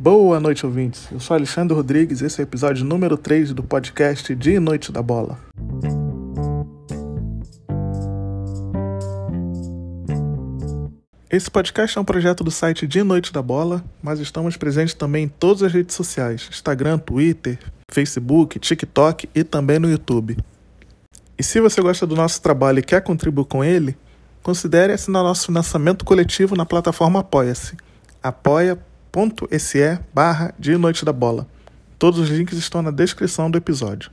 Boa noite, ouvintes. Eu sou Alexandre Rodrigues, esse é o episódio número 3 do podcast Dia e Noite da Bola. Esse podcast é um projeto do site Dia e Noite da Bola, mas estamos presentes também em todas as redes sociais: Instagram, Twitter, Facebook, TikTok e também no YouTube. E se você gosta do nosso trabalho e quer contribuir com ele, considere assinar nosso financiamento coletivo na plataforma Apoia-se. apoia.se barra Dia e Noite da Bola. Todos os links estão na descrição do episódio.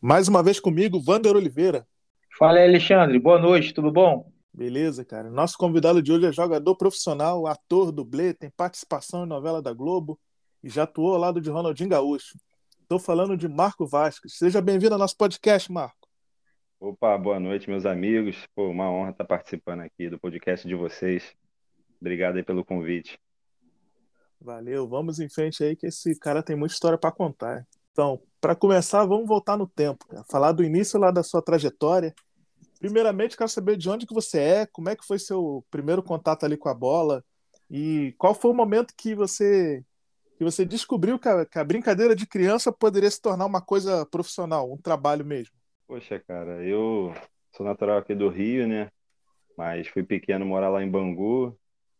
Mais uma vez comigo, Vander Oliveira. Fala aí, Alexandre. Boa noite, tudo bom? Beleza, cara. Nosso convidado de hoje é jogador profissional, ator, dublê, tem participação em novela da Globo e já atuou ao lado de Ronaldinho Gaúcho. Estou falando de Marco Vasques. Seja bem-vindo ao nosso podcast, Marco. Opa, boa noite, meus amigos. Pô, uma honra estar participando aqui do podcast de vocês. Obrigado aí pelo convite. Valeu, vamos em frente aí que esse cara tem muita história para contar. Então, para começar, vamos voltar no tempo, cara. falar do início lá da sua trajetória. Primeiramente, quero saber de onde que você é, como é que foi seu primeiro contato ali com a bola e qual foi o momento que você que você descobriu que a, que a brincadeira de criança poderia se tornar uma coisa profissional, um trabalho mesmo. Poxa, cara, eu sou natural aqui do Rio, né? Mas fui pequeno morar lá em Bangu,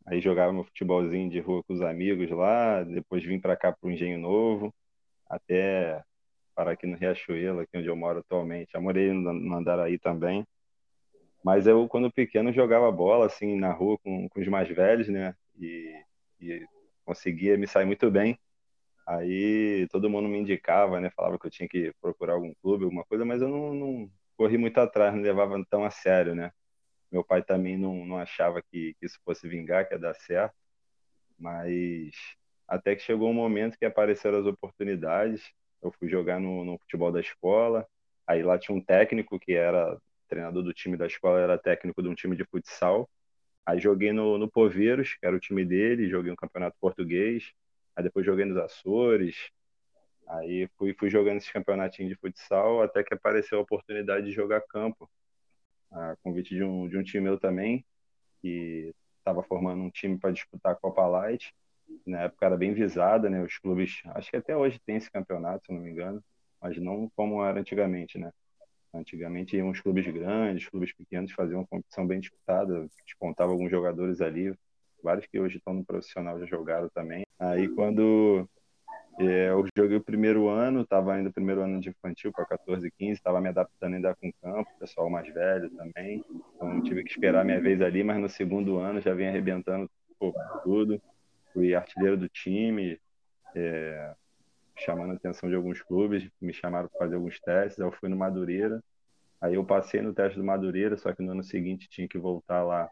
Aí jogava meu futebolzinho de rua com os amigos lá, depois vim para cá para o Engenho Novo, até para aqui no Riachuelo, aqui onde eu moro atualmente. Já morei no Andaraí também. Mas eu, quando pequeno, jogava bola assim na rua com, com os mais velhos, né? E, e conseguia me sair muito bem. Aí todo mundo me indicava, né? Falava que eu tinha que procurar algum clube, alguma coisa, mas eu não, não corri muito atrás, não levava tão a sério, né? Meu pai também não, não achava que, que isso fosse vingar, que ia dar certo, mas até que chegou um momento que apareceram as oportunidades. Eu fui jogar no, no futebol da escola, aí lá tinha um técnico que era treinador do time da escola, era técnico de um time de futsal. Aí joguei no, no Poveiros, que era o time dele, joguei um campeonato português. Aí depois joguei nos Açores. Aí fui, fui jogando esses campeonatinhos de futsal até que apareceu a oportunidade de jogar campo a convite de um, de um time meu também, que estava formando um time para disputar a Copa Light. Na época era bem visada, né? Os clubes, acho que até hoje tem esse campeonato, se não me engano, mas não como era antigamente, né? Antigamente iam os clubes grandes, clubes pequenos faziam uma competição bem disputada, despontava alguns jogadores ali, vários que hoje estão no profissional já jogaram também. Aí quando eu joguei o primeiro ano, estava ainda no primeiro ano de infantil para 14, 15, estava me adaptando ainda com o campo, pessoal mais velho também. Então tive que esperar minha vez ali, mas no segundo ano já vim arrebentando pô, tudo. Fui artilheiro do time, é, chamando a atenção de alguns clubes, me chamaram para fazer alguns testes. Eu fui no Madureira, aí eu passei no teste do Madureira, só que no ano seguinte tinha que voltar lá.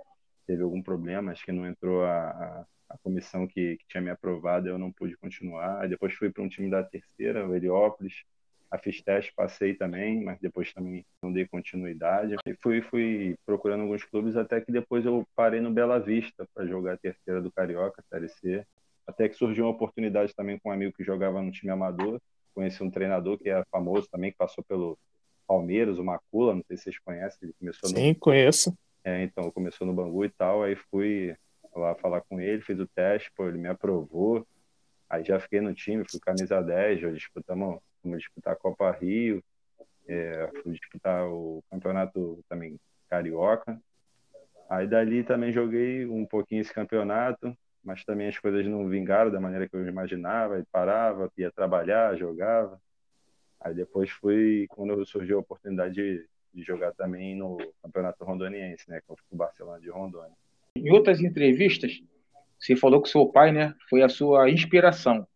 Teve algum problema, acho que não entrou a, a a comissão que, que, tinha me aprovado, eu não pude continuar. Depois fui para um time da terceira, o Heliópolis. A fiz teste, passei também, mas depois também não dei continuidade. E fui, fui procurando alguns clubes até que depois eu parei no Bela Vista para jogar a terceira do Carioca, Série. Até que surgiu uma oportunidade também com um amigo que jogava no time amador. Conheci um treinador que era famoso também, que passou pelo Palmeiras, o Macula, não sei se vocês conhecem. Ele começou Sim, no... conheço. É, então, começou no Bangu e tal, aí fui lá falar com ele, fiz o teste, pô, ele me aprovou. Aí já fiquei no time, fui camisa 10, já disputamos, fomos disputar a Copa Rio, é, fui disputar o campeonato também carioca. Aí dali também joguei um pouquinho esse campeonato, mas também as coisas não vingaram da maneira que eu imaginava, e parava, ia trabalhar, jogava. Aí depois fui, quando surgiu a oportunidade de, de jogar também no Campeonato Rondoniense, né, é o Barcelona de Rondônia. Em outras entrevistas, você falou que seu pai, né, foi a sua inspiração.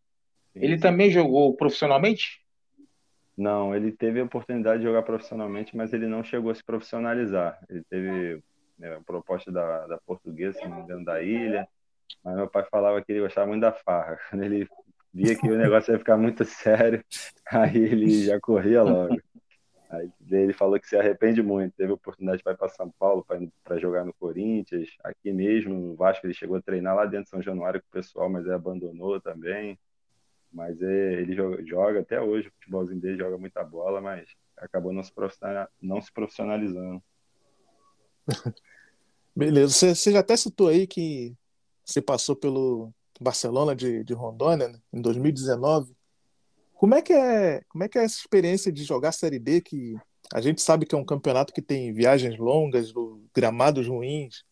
Ele também jogou profissionalmente? Não, ele teve a oportunidade de jogar profissionalmente, mas ele não chegou a se profissionalizar. Ele teve né, a proposta da, da portuguesa, se não me engano, da ilha, mas meu pai falava que ele gostava muito da farra. Quando ele via que o negócio ia ficar muito sério, aí ele já corria logo. Aí ele falou que se arrepende muito. Teve oportunidade de ir para São Paulo para jogar no Corinthians, aqui mesmo, no Vasco. Ele chegou a treinar lá dentro de São Januário com o pessoal, mas abandonou também. Mas é, ele joga, joga, até hoje, o futebolzinho dele joga muita bola, mas acabou não se, não se profissionalizando. Beleza. Você, você já até citou aí que você passou pelo, Barcelona de, de Rondônia, né, em 2019. Como é que é, como é que é essa experiência de jogar Série D que a gente sabe que é um campeonato que tem viagens longas, gramados ruins.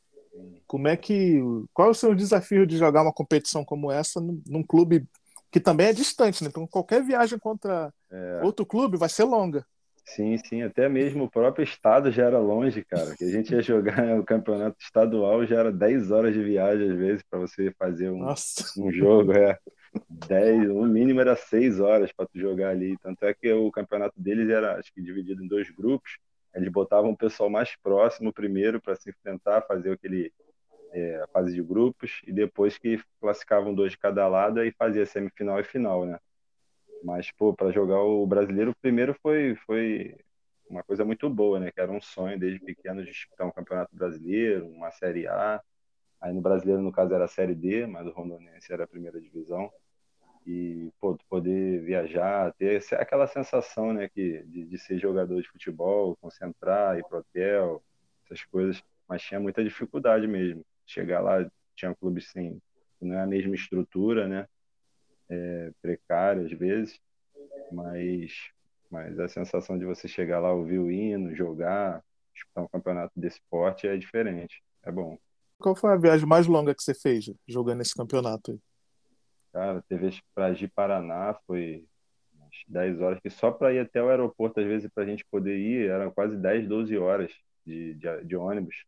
Como é que qual é o seu desafio de jogar uma competição como essa num clube que também é distante, né? Então qualquer viagem contra é. outro clube vai ser longa. Sim, sim, até mesmo o próprio estado já era longe, cara. Que a gente ia jogar o campeonato estadual já era 10 horas de viagem às vezes para você fazer um, um jogo, é. 10, o mínimo era 6 horas para tu jogar ali. Tanto é que o campeonato deles era, acho que dividido em dois grupos. Eles botavam o pessoal mais próximo primeiro para se enfrentar, fazer aquele é, fase de grupos e depois que classificavam dois de cada lado e fazia semifinal e final, né? Mas, pô, para jogar o brasileiro, primeiro foi, foi uma coisa muito boa, né? Que era um sonho desde pequeno de disputar um campeonato brasileiro, uma Série A. Aí no brasileiro, no caso, era a Série D, mas o Rondonense era a primeira divisão. E, pô, poder viajar, ter aquela sensação, né, que, de, de ser jogador de futebol, concentrar, ir pro hotel, essas coisas. Mas tinha muita dificuldade mesmo. Chegar lá, tinha clubes sem, não é a mesma estrutura, né? É, precário às vezes, mas, mas a sensação de você chegar lá, ouvir o hino, jogar, disputar um campeonato desse esporte é diferente. É bom. Qual foi a viagem mais longa que você fez jogando esse campeonato aí? Cara, teve para Gi Paraná, foi 10 horas, que só para ir até o aeroporto, às vezes, para a gente poder ir, eram quase 10, 12 horas de, de, de ônibus.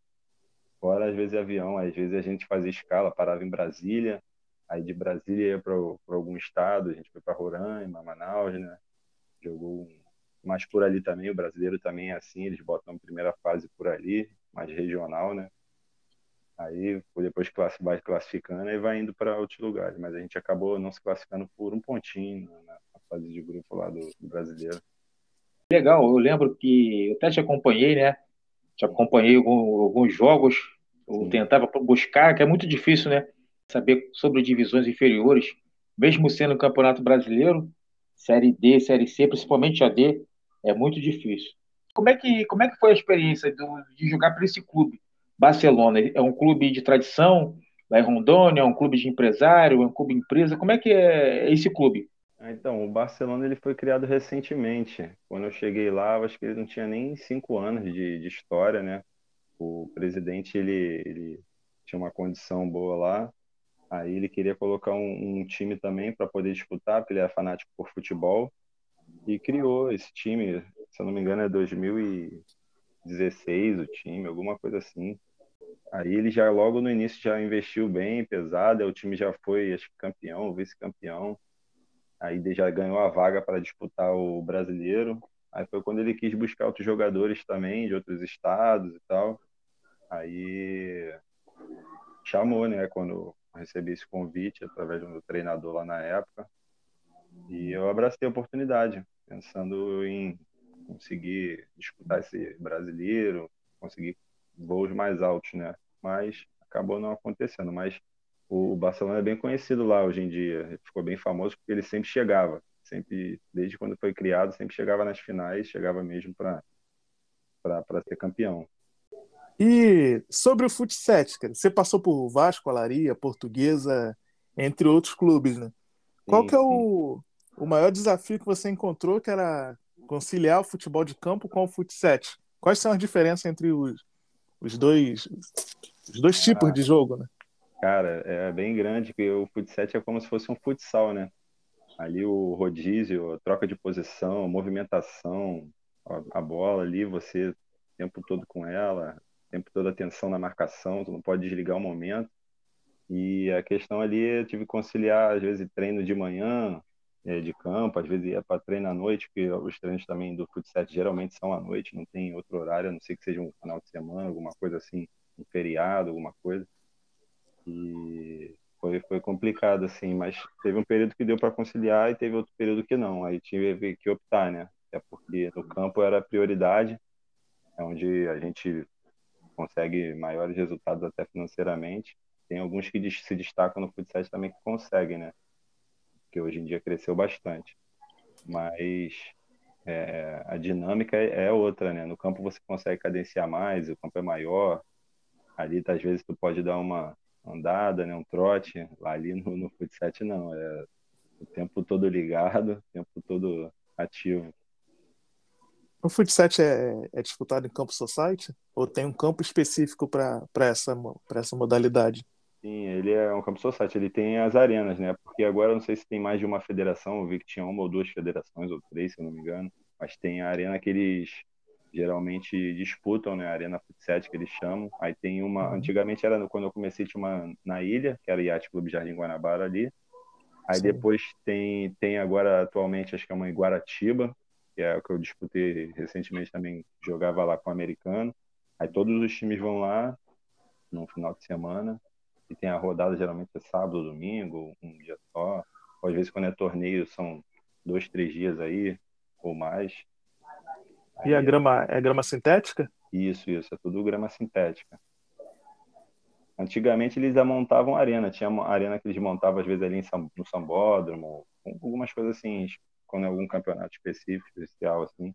Fora, às vezes, avião. Às vezes a gente fazia escala, parava em Brasília, Aí de Brasília ia para algum estado, a gente foi para Roraima, Manaus, né? Jogou mais por ali também, o brasileiro também é assim, eles botam a primeira fase por ali, mais regional, né? Aí depois vai classificando e vai indo para outros lugares, mas a gente acabou não se classificando por um pontinho na, fase de grupo lá do, do brasileiro. Legal, eu lembro que eu até te acompanhei, né? Te acompanhei alguns, alguns jogos, eu Sim. tentava buscar, que é muito difícil, né? Saber sobre divisões inferiores, mesmo sendo o Campeonato Brasileiro, Série D, Série C, principalmente a D, é muito difícil. Como é que, como é que foi a experiência do, de jogar para esse clube? Barcelona é um clube de tradição, lá em Rondônia, é um clube de empresário, é um clube empresa. Como é que é esse clube? Ah, então, o Barcelona ele foi criado recentemente. Quando eu cheguei lá, eu acho que ele não tinha nem cinco anos de, de história, né? O presidente ele, ele tinha uma condição boa lá Aí ele queria colocar um, um time também para poder disputar, porque ele é fanático por futebol. E criou esse time, se eu não me engano, é 2016 o time, alguma coisa assim. Aí ele já logo no início já investiu bem, pesado, o time já foi acho, campeão, vice-campeão. Aí já ganhou a vaga para disputar o brasileiro. Aí foi quando ele quis buscar outros jogadores também de outros estados e tal. Aí chamou, né? Quando recebi esse convite através do meu treinador lá na época. E eu abracei a oportunidade, pensando em conseguir disputar esse brasileiro, conseguir voos mais altos, né? Mas acabou não acontecendo. Mas o Barcelona é bem conhecido lá hoje em dia. Ele ficou bem famoso porque ele sempre chegava, sempre desde quando foi criado, sempre chegava nas finais, chegava mesmo para para ser campeão. E sobre o futsal, cara, você passou por Vasco, Alaria, Portuguesa, entre outros clubes, né? Qual sim, que é o, o maior desafio que você encontrou que era conciliar o futebol de campo com o futsal? Quais são as diferenças entre os, os dois os dois tipos de jogo, né? Cara, é bem grande que o futsal é como se fosse um futsal, né? Ali o rodízio, a troca de posição, movimentação, a bola ali, você o tempo todo com ela, tempo toda atenção na marcação, tu não pode desligar o momento. E a questão ali eu tive que conciliar, às vezes, treino de manhã, é, de campo, às vezes ia para treino à noite, porque os treinos também do futsal geralmente são à noite, não tem outro horário, a não ser que seja um final de semana, alguma coisa assim, um feriado, alguma coisa. E foi, foi complicado, assim, mas teve um período que deu para conciliar e teve outro período que não. Aí tive que optar, né? É porque no campo era prioridade, é onde a gente consegue maiores resultados até financeiramente. Tem alguns que se destacam no futsal também que conseguem, né? Que hoje em dia cresceu bastante. Mas é, a dinâmica é, outra, né? No campo você consegue cadenciar mais, o campo é maior. Ali, às vezes, tu pode dar uma, andada, né? Um trote. Lá ali no, no futsal não, é o tempo todo ligado, o tempo todo ativo. O futsal é, é disputado em campo society? Ou tem um campo específico para essa, essa modalidade? Sim, ele é um campo society, ele tem as arenas, né? Porque agora eu não sei se tem mais de uma federação, eu vi que tinha uma ou duas federações, ou três, se eu não me engano, mas tem a arena que eles geralmente disputam, né? A Arena Futset que eles chamam. Aí tem uma, uhum. antigamente era quando eu comecei tinha uma na ilha, que era o Yacht Clube Jardim Guanabara ali. Aí Sim. depois tem tem agora atualmente acho que é uma em Guaratiba, que é o que eu disputei recentemente também, jogava lá com o americano. Aí todos os times vão lá no final de semana e tem a rodada geralmente é sábado, domingo, um dia só. Ou às vezes quando é torneio são dois, três dias aí ou mais. E a grama é grama sintética? Isso, isso, é tudo grama sintética. Antigamente eles montavam arena, tinha uma arena que eles montavam às vezes ali no sambódromo, algumas coisas assim, quando é algum campeonato específico, especial assim.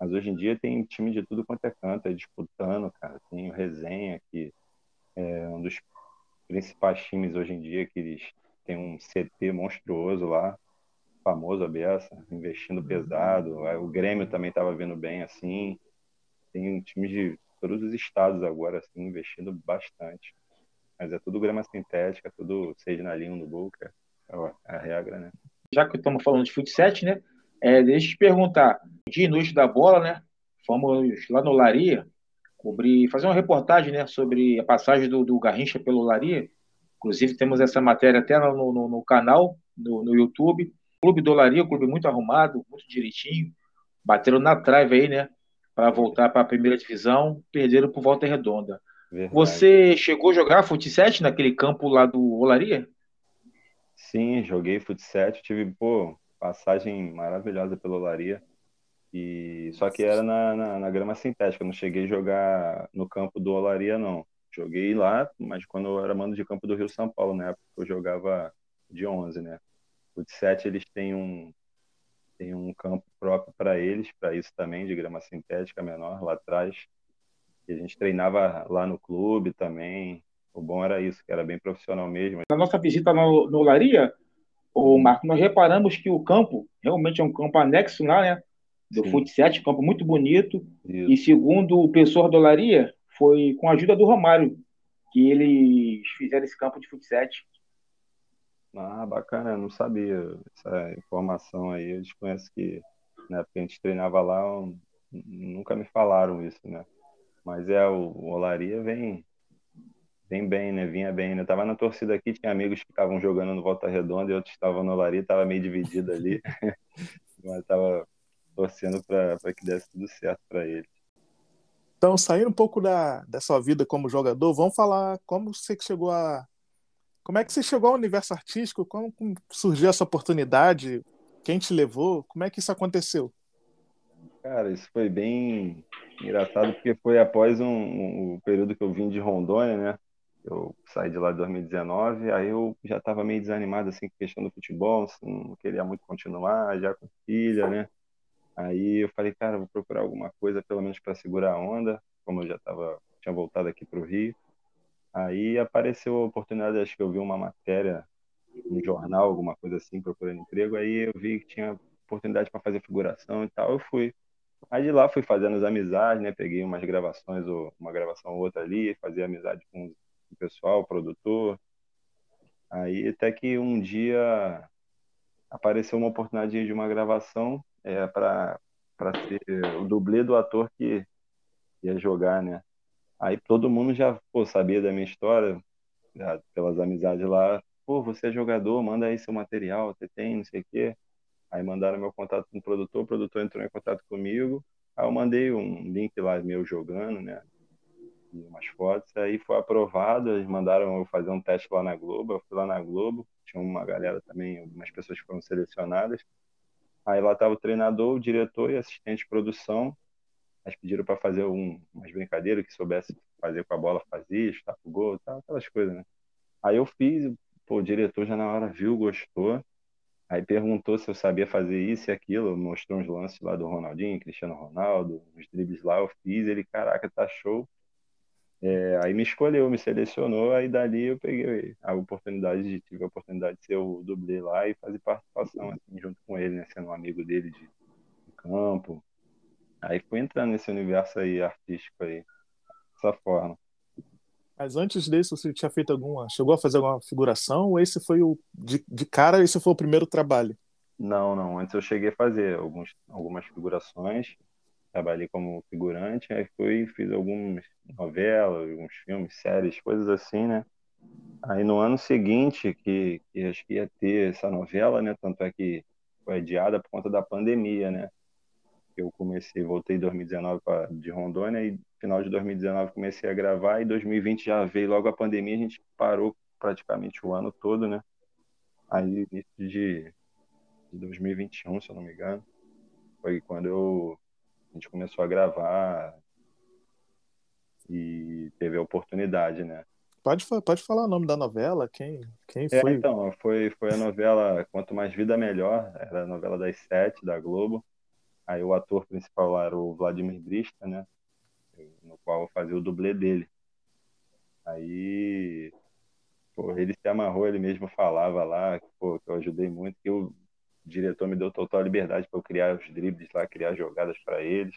Mas hoje em dia tem time de tudo quanto é canto, é disputando, cara. Tem o Resenha, que é um dos principais times hoje em dia, que eles têm um CT monstruoso lá famoso a Beça, investindo uhum. pesado. O Grêmio também estava vindo bem assim. Tem times de todos os estados agora assim investindo bastante. Mas é tudo grama sintética, tudo seja na linha do Boca, é, é a regra, né? Já que estamos falando de futsal, né? É, deixa eu te perguntar. Dia e noite da bola, né? Fomos lá no Laria cobrir, fazer uma reportagem, né, sobre a passagem do, do Garrincha pelo Laria. Inclusive temos essa matéria até no, no, no canal, no, no YouTube. Clube Dolaria, um clube muito arrumado, muito direitinho. Bateram na trave aí, né? Para voltar para a primeira divisão, perderam por volta redonda. Verdade. Você chegou a jogar futsal naquele campo lá do Olaria? Sim, joguei futsal, tive pô, passagem maravilhosa pelo Olaria. E só que era na, na, na, grama sintética, não cheguei a jogar no campo do Olaria não. Joguei lá, mas quando eu era mando de campo do Rio São Paulo, na época eu jogava de 11, né? O de 7 eles têm um, têm um campo próprio para eles, para isso também, de grama sintética menor, lá atrás. E a gente treinava lá no clube também. O bom era isso, que era bem profissional mesmo. Na nossa visita no, no Laria, o Marco, nós reparamos que o campo realmente é um campo anexo lá, né? Do futsal, campo muito bonito. Isso. E segundo o pessoal do Laria, foi com a ajuda do Romário que eles fizeram esse campo de futsal. Ah, bacana, eu não sabia essa informação aí. Eu desconheço que na época a gente treinava lá, nunca me falaram isso, né? Mas é, o Olaria vem, vem bem, né? Vinha bem, né? Eu tava na torcida aqui, tinha amigos que estavam jogando no Volta Redonda e outros estavam no Olaria, tava meio dividido ali. Mas tava torcendo para que desse tudo certo para ele. Então, saindo um pouco da, da sua vida como jogador, vamos falar como você chegou a como é que você chegou ao universo artístico? Como surgiu essa oportunidade? Quem te levou? Como é que isso aconteceu? Cara, isso foi bem engraçado porque foi após um, um, um período que eu vim de Rondônia, né? Eu saí de lá em 2019, aí eu já estava meio desanimado assim com a questão do futebol, assim, não queria muito continuar, já com filha, né? Aí eu falei, cara, vou procurar alguma coisa pelo menos para segurar a onda, como eu já tava, tinha voltado aqui para o Rio. Aí apareceu a oportunidade, acho que eu vi uma matéria no jornal, alguma coisa assim, procurando emprego, aí eu vi que tinha oportunidade para fazer figuração e tal, eu fui. Aí de lá fui fazendo as amizades, né? Peguei umas gravações, uma gravação ou outra ali, fazia amizade com o pessoal, o produtor. Aí até que um dia apareceu uma oportunidade de uma gravação é, para ser o dublê do ator que ia jogar, né? Aí todo mundo já pô, sabia da minha história, já, pelas amizades lá. Pô, você é jogador, manda aí seu material, você tem, não sei o quê. Aí mandaram meu contato com o produtor, o produtor entrou em contato comigo. Aí eu mandei um link lá meu jogando, né? E umas fotos. Aí foi aprovado, eles mandaram eu fazer um teste lá na Globo. Eu fui lá na Globo, tinha uma galera também, algumas pessoas que foram selecionadas. Aí lá estava o treinador, o diretor e assistente de produção. Mas pediram para fazer um, umas brincadeiras que soubesse fazer com a bola, fazia, estava o gol, tal, aquelas coisas, né? Aí eu fiz, pô, o diretor já na hora viu, gostou. Aí perguntou se eu sabia fazer isso e aquilo, mostrou uns lances lá do Ronaldinho, Cristiano Ronaldo, uns dribles lá, eu fiz, ele, caraca, tá show. É, aí me escolheu, me selecionou, aí dali eu peguei a oportunidade de tive a oportunidade de ser o dublê lá e fazer participação assim, junto com ele, né, sendo um amigo dele de, de campo. Aí fui entrando nesse universo aí artístico aí, dessa forma. Mas antes disso, você tinha feito alguma. Chegou a fazer alguma figuração? Ou esse foi o. De, de cara, esse foi o primeiro trabalho? Não, não. Antes eu cheguei a fazer alguns, algumas figurações. Trabalhei como figurante, aí fui fiz algumas novelas, alguns filmes, séries, coisas assim, né? Aí no ano seguinte, que, que acho que ia ter essa novela, né? Tanto é que foi adiada por conta da pandemia, né? Eu comecei, voltei em 2019 pra, de Rondônia e final de 2019 comecei a gravar e 2020 já veio logo a pandemia, a gente parou praticamente o ano todo, né? Aí início de, de 2021, se eu não me engano, foi quando eu, a gente começou a gravar e teve a oportunidade, né? Pode, pode falar o nome da novela, quem, quem é, foi? Então, foi, foi a novela Quanto Mais Vida Melhor, era a novela das sete da Globo. Aí o ator principal lá era o Vladimir Brista, né? No qual eu fazia o dublê dele. Aí, pô, ele se amarrou, ele mesmo falava lá, pô, que eu ajudei muito, que o diretor me deu total liberdade para eu criar os dribles lá, criar jogadas para eles.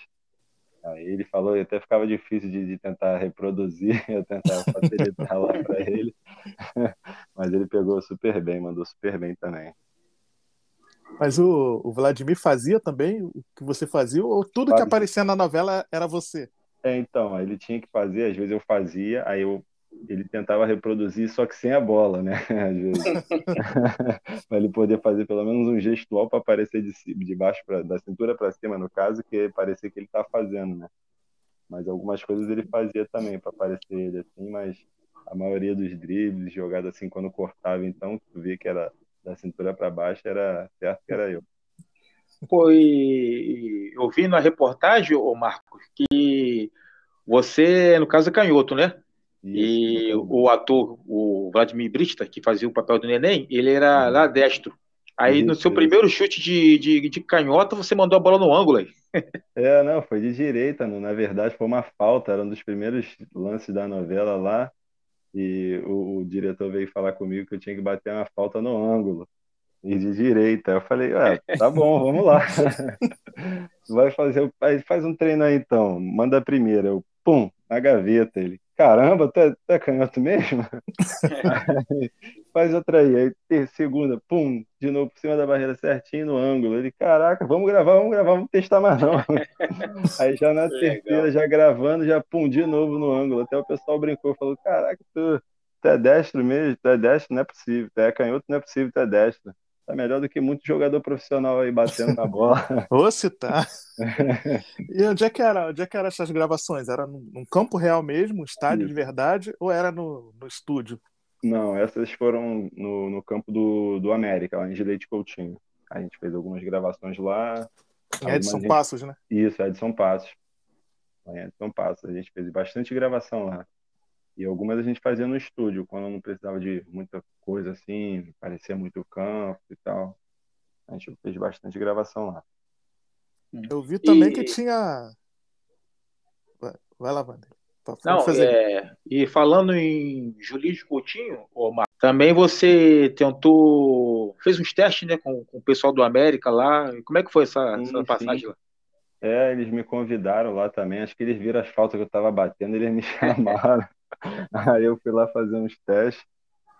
Aí ele falou, até ficava difícil de, de tentar reproduzir, eu tentava facilitar lá para ele. Mas ele pegou super bem, mandou super bem também. Mas o, o, Vladimir fazia também o que você fazia, ou tudo que aparecia na novela era você? É, então, ele tinha que fazer, às vezes eu fazia, aí eu, ele tentava reproduzir, só que sem a bola, né? Às vezes. para ele poder fazer pelo menos um gestual para aparecer de, de baixo, pra, da cintura para cima, no caso, que parecia que ele estava fazendo, né? Mas algumas coisas ele fazia também para parecer ele assim, mas a maioria dos dribles, jogadas assim, quando cortava, então, tu via que era da cintura para baixo, era certo que era eu. Foi. Eu vi na reportagem, ô Marcos, que você, no caso, é canhoto, né? Isso, e o ator, o Vladimir Brista, que fazia o papel do neném, ele era uhum. lá destro. Aí isso, no seu primeiro chute de, de, de, canhota, você mandou a bola no ângulo aí. É, não, foi de direita, na verdade foi uma falta, era um dos primeiros lances da novela lá e o, o, diretor veio falar comigo que eu tinha que bater uma falta no ângulo e de direita. Eu falei, ué, tá bom, vamos lá. Vai fazer, faz um treino aí então, manda a primeira. Eu, pum, na gaveta. Ele, caramba, tu é, tu é canhoto mesmo? faz outra aí. Aí, segunda, pum, de novo por cima da barreira certinho no ângulo. Ele, caraca, vamos gravar, vamos gravar, vamos testar mais não. aí já na terceira, já gravando, já pum, de novo no ângulo. Até o pessoal brincou, falou, caraca, tu, tu é destro mesmo? Tu é destro? Não é possível. Tu é canhoto? Não é possível, tu é destro. Tá melhor do que muito jogador profissional aí batendo na bola. Se tá. e onde é que era? Onde é que eram essas gravações? Era num campo real mesmo, um estádio de verdade, ou era no, no estúdio? Não, essas foram no, no campo do, do América, lá em Gileite Coutinho. A gente fez algumas gravações lá. Em Edson gente... Passos, né? Isso, Edson Passos. Em Edson Passos. A gente fez bastante gravação lá. E algumas a gente fazia no estúdio, quando não precisava de muita coisa assim, parecia muito campo e tal. A gente fez bastante gravação lá. Eu vi também e... que tinha. Vai lá, Wander. Não, fazer. É... e falando em Julio Coutinho, Omar, também você tentou. fez uns testes né, com, com o pessoal do América lá. Como é que foi essa, sim, essa passagem sim. lá? É, eles me convidaram lá também. Acho que eles viram as faltas que eu estava batendo, eles me chamaram. Aí eu fui lá fazer uns testes,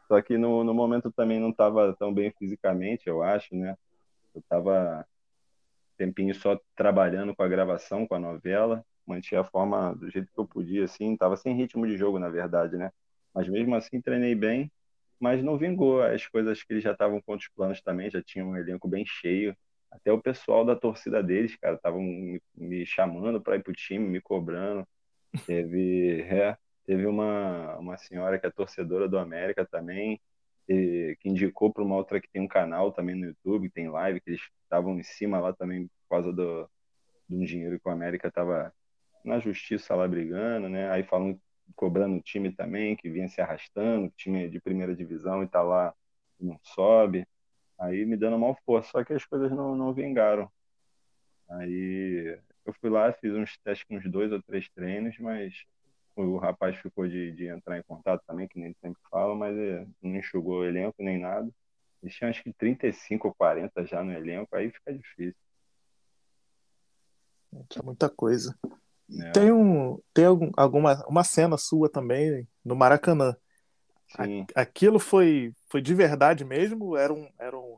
só que no, no momento também não estava tão bem fisicamente, eu acho, né? Eu estava tempinho só trabalhando com a gravação, com a novela, mantinha a forma do jeito que eu podia, assim, tava sem ritmo de jogo, na verdade, né? Mas mesmo assim treinei bem, mas não vingou. As coisas que eles já estavam com outros planos também, já tinham um elenco bem cheio. Até o pessoal da torcida deles, cara, estavam me, me, chamando para ir pro time, me cobrando. Teve, é, Teve uma, uma senhora que é torcedora do América também, e, que indicou para uma outra que tem um canal também no YouTube, tem live, que eles estavam em cima lá também por causa do, de um dinheiro que o América estava na justiça lá brigando, né? Aí falam cobrando o time também, que vinha se arrastando, time de primeira divisão e tá lá não sobe. Aí me dando mal força, só que as coisas não, não vingaram. Aí eu fui lá, fiz uns testes com uns dois ou três treinos, mas o rapaz ficou de, de entrar em contato também, que nem sempre fala, mas é, não enxugou o elenco nem nada. Eles tinham acho que 35 ou 40 já no elenco, aí fica difícil. É muita coisa. É. Tem, um, tem algum, alguma uma cena sua também no Maracanã. Sim. Aquilo foi, foi de verdade mesmo? Era um, era um,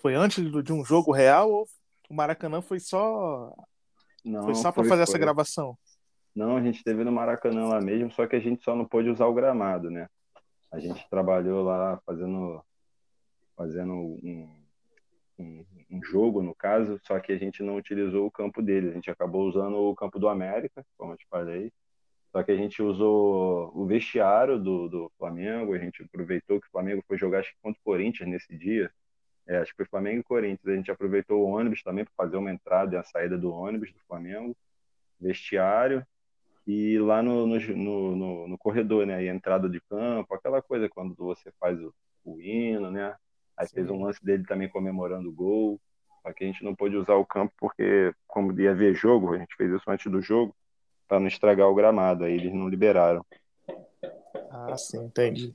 foi antes de um jogo real ou o Maracanã foi só não, foi só para fazer foi. essa gravação? Não, a gente teve no Maracanã lá mesmo, só que a gente só não pôde usar o gramado, né? A gente trabalhou lá fazendo, fazendo um, um, um, jogo, no caso, só que a gente não utilizou o campo dele. A gente acabou usando o campo do América, como eu te falei. Só que a gente usou o vestiário do, do Flamengo, a gente aproveitou que o Flamengo foi jogar acho que contra o Corinthians nesse dia. É, acho que foi Flamengo e Corinthians. A gente aproveitou o ônibus também para fazer uma entrada e a saída do ônibus do Flamengo, vestiário e lá no, no, no, no, corredor, né? E entrada de campo, aquela coisa quando você faz o, o hino, né? Aí Sim. fez um lance dele também comemorando o gol. Só que a gente não pôde usar o campo porque, como ia ver jogo, a gente fez isso antes do jogo, para não estragar o gramado. Aí eles não liberaram. Ah, sim, entendi.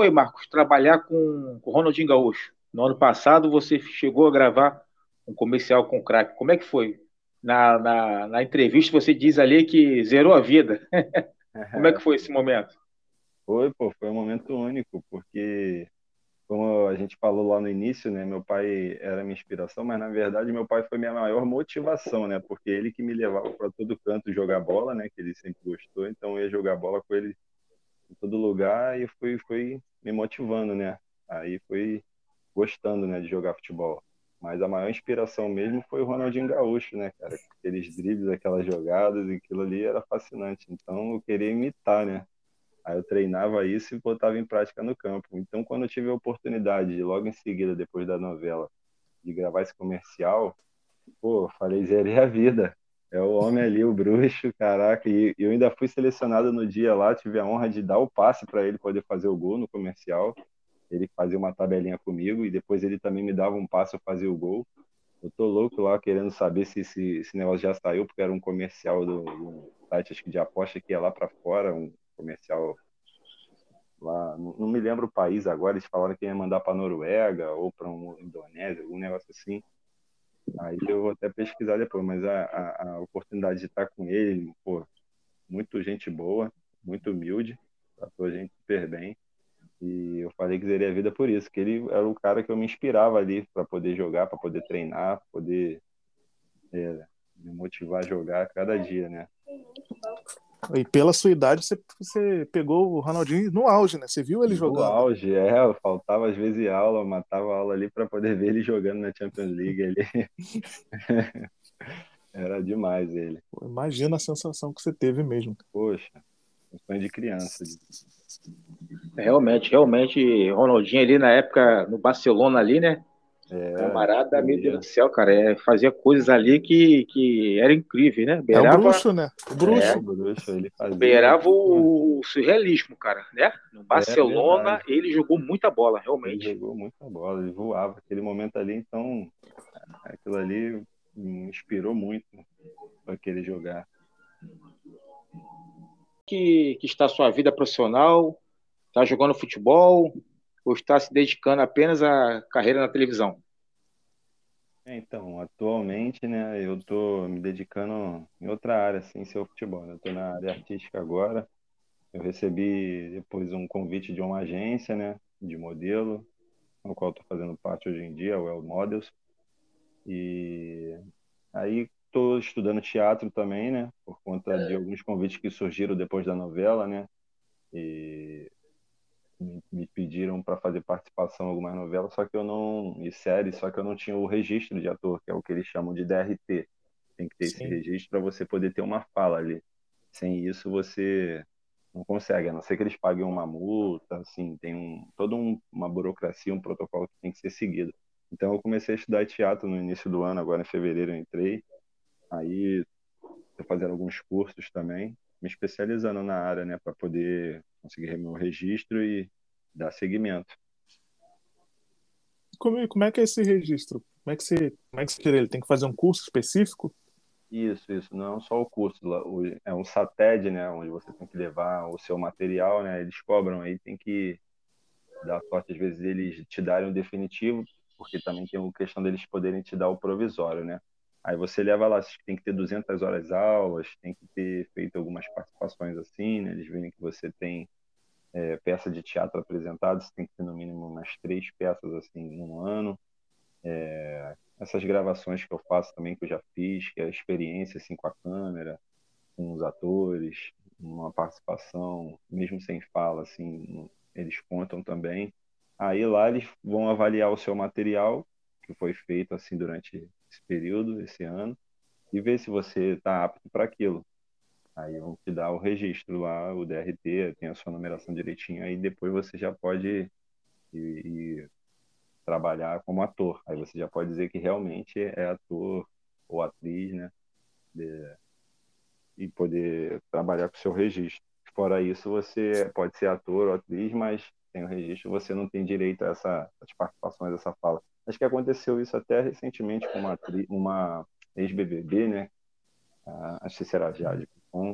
Oi, Marcos, trabalhar com, com o Ronaldinho Gaúcho. No ano passado você chegou a gravar um comercial com o crack. Como é que foi? Na, na, na, entrevista você diz ali que zerou a vida. Como é que foi esse momento? Foi, pô, foi um momento único, porque como a gente falou lá no início, né, meu pai era minha inspiração, mas na verdade meu pai foi minha maior motivação, né, porque ele que me levava para todo canto jogar bola, né, que ele sempre gostou, então eu ia jogar bola com ele em todo lugar e foi foi me motivando, né. Aí foi gostando, né, de jogar futebol. Mas a maior inspiração mesmo foi o Ronaldinho Gaúcho, né, cara? Aqueles dribles, aquelas jogadas, e aquilo ali era fascinante. Então eu queria imitar, né? Aí eu treinava isso e botava em prática no campo. Então quando eu tive a oportunidade, de, logo em seguida, depois da novela, de gravar esse comercial, pô, falei, zerei a vida. É o homem ali, o bruxo, caraca. E eu ainda fui selecionado no dia lá, tive a honra de dar o passe para ele poder fazer o gol no comercial ele fazia uma tabelinha comigo e depois ele também me dava um passo, eu fazia o gol. Eu tô louco lá querendo saber se esse, esse negócio já saiu, porque era um comercial do, do site acho que de aposta que ia lá para fora, um comercial lá, não, não, me lembro o país agora, eles falaram que ia mandar para Noruega ou para um Indonésia, algum negócio assim. Aí eu vou até pesquisar depois, mas a, a, a oportunidade de estar com ele, pô, muito gente boa, muito humilde, tratou a gente super bem. E eu falei que zerei a vida por isso, que ele era o cara que eu me inspirava ali para poder jogar, para poder treinar, poder é, me motivar a jogar cada dia, né? E pela sua idade, você, você pegou o Ronaldinho no auge, né? Você viu ele jogando? No auge, é. Eu faltava às vezes aula, matava aula ali para poder ver ele jogando na Champions League ali. Era demais ele. Imagina a sensação que você teve mesmo. Poxa, um sonho de criança. Realmente, realmente, Ronaldinho ali na época no Barcelona ali, né? É, Camarada, meu Deus do céu, cara, é, fazia coisas ali que, que era incrível, né? Beirava, é o bruxo, né? O bruxo. É, bruxo ele fazia. Beirava o, o surrealismo, cara, né? No Barcelona, é ele jogou muita bola, realmente. Ele jogou muita bola, ele voava. Aquele momento ali, então, aquilo ali me inspirou muito para querer jogar. Que, que está sua vida profissional, Está jogando futebol ou está se dedicando apenas à carreira na televisão? É, então, atualmente, né, eu estou me dedicando em outra área, sem ser o futebol. Né? Eu na área artística agora. Eu recebi depois um convite de uma agência, né, de modelo, no qual estou fazendo parte hoje em dia, o Well Models. E aí estou estudando teatro também, né, por conta de alguns convites que surgiram depois da novela, né. E me, pediram para fazer participação em algumas novelas, só que eu não. e séries, só que eu não tinha o registro de ator, que é o que eles chamam de DRT. Tem que ter Sim. esse registro para você poder ter uma fala ali. Sem isso, você não consegue, a não ser que eles paguem uma multa, assim, tem um, toda um, uma burocracia, um protocolo que tem que ser seguido. Então, eu comecei a estudar teatro no início do ano, agora em fevereiro eu entrei. Aí, estou fazendo alguns cursos também, me especializando na área, né, para poder conseguir meu registro e dar seguimento. Como, como é que é esse registro? Como é que você, como é que você tira ele? Tem que fazer um curso específico? Isso, isso. Não é só o curso, é um SATED, né? Onde você tem que levar o seu material, né? Eles cobram aí, tem que dar sorte, às vezes, eles te darem o definitivo, porque também tem a questão deles poderem te dar o provisório, né? Aí você leva lá, tem que ter 200 horas aulas, tem que ter feito algumas participações assim, né? Eles veem que você tem é, peça de teatro apresentada, você tem que ter no mínimo umas três peças assim no ano. É, essas gravações que eu faço também, que eu já fiz, que é a experiência assim com a câmera, com os atores, uma participação, mesmo sem fala, assim, eles contam também. Aí lá eles vão avaliar o seu material que foi feito assim durante esse período, esse ano, e ver se você está apto para aquilo. Aí vão te dar o registro lá, o DRT, tem a sua numeração direitinho, aí depois você já pode ir, ir trabalhar como ator. Aí você já pode dizer que realmente é ator ou atriz, né? De, e poder trabalhar com o seu registro. Fora isso, você pode ser ator ou atriz, mas tem o registro, você não tem direito a essa, essas participações, essa fala. Acho que aconteceu isso até recentemente com uma, uma ex-BBB, né? A, acho que será Jade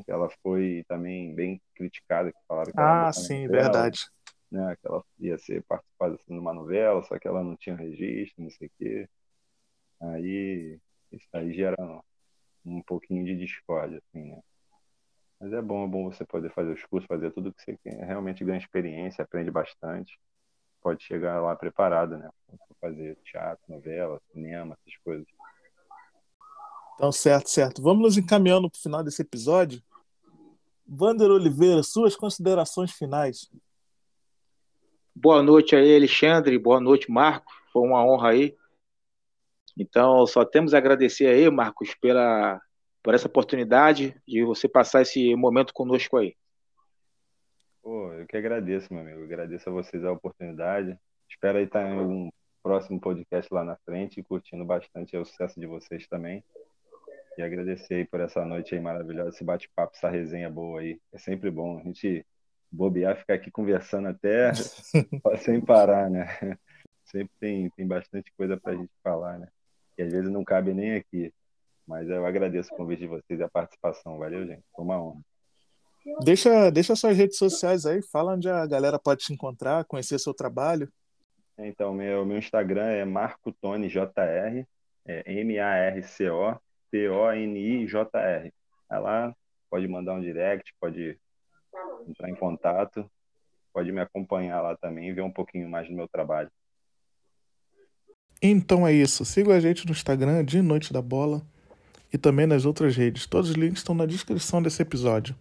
que ela foi também bem criticada. Que falaram que ah, sim, novela, verdade. Né, que ela ia ser participada assim, numa novela, só que ela não tinha registro, não sei o quê. Aí, isso aí gera um, um pouquinho de discórdia, assim, né? Mas é bom, é bom você poder fazer os cursos, fazer tudo que você quer. Realmente ganha experiência, aprende bastante. Pode chegar lá preparado, né? Fazer teatro, novela, cinema, essas coisas. Então, certo, certo. Vamos nos encaminhando para o final desse episódio. Vander Oliveira, suas considerações finais. Boa noite aí, Alexandre. Boa noite, Marcos. Foi uma honra aí. Então, só temos a agradecer aí, Marcos, pela, por essa oportunidade de você passar esse momento conosco aí. Pô, eu que agradeço, meu amigo. Eu agradeço a vocês a oportunidade. Espero aí estar em algum próximo podcast lá na frente, curtindo bastante o sucesso de vocês também. E agradecer aí por essa noite aí maravilhosa, esse bate-papo, essa resenha boa aí. É sempre bom a gente bobear, ficar aqui conversando até sem parar, né? Sempre tem, tem bastante coisa para a gente falar, né? E às vezes não cabe nem aqui. Mas eu agradeço o convite de vocês e a participação. Valeu, gente. Foi uma honra. Deixa, deixa suas redes sociais aí, fala onde a galera pode te encontrar, conhecer seu trabalho. Então, meu, meu Instagram é MarcoTonyJR, é M-A-R-C-O T-O-N-I-J-R. Vai lá, pode mandar um direct, pode entrar em contato, pode me acompanhar lá também e ver um pouquinho mais do meu trabalho. Então é isso. Siga a gente no Instagram de Noite da Bola e também nas outras redes. Todos os links estão na descrição desse episódio.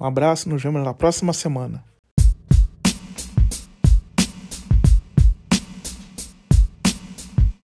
Um abraço, nos vemos na próxima semana.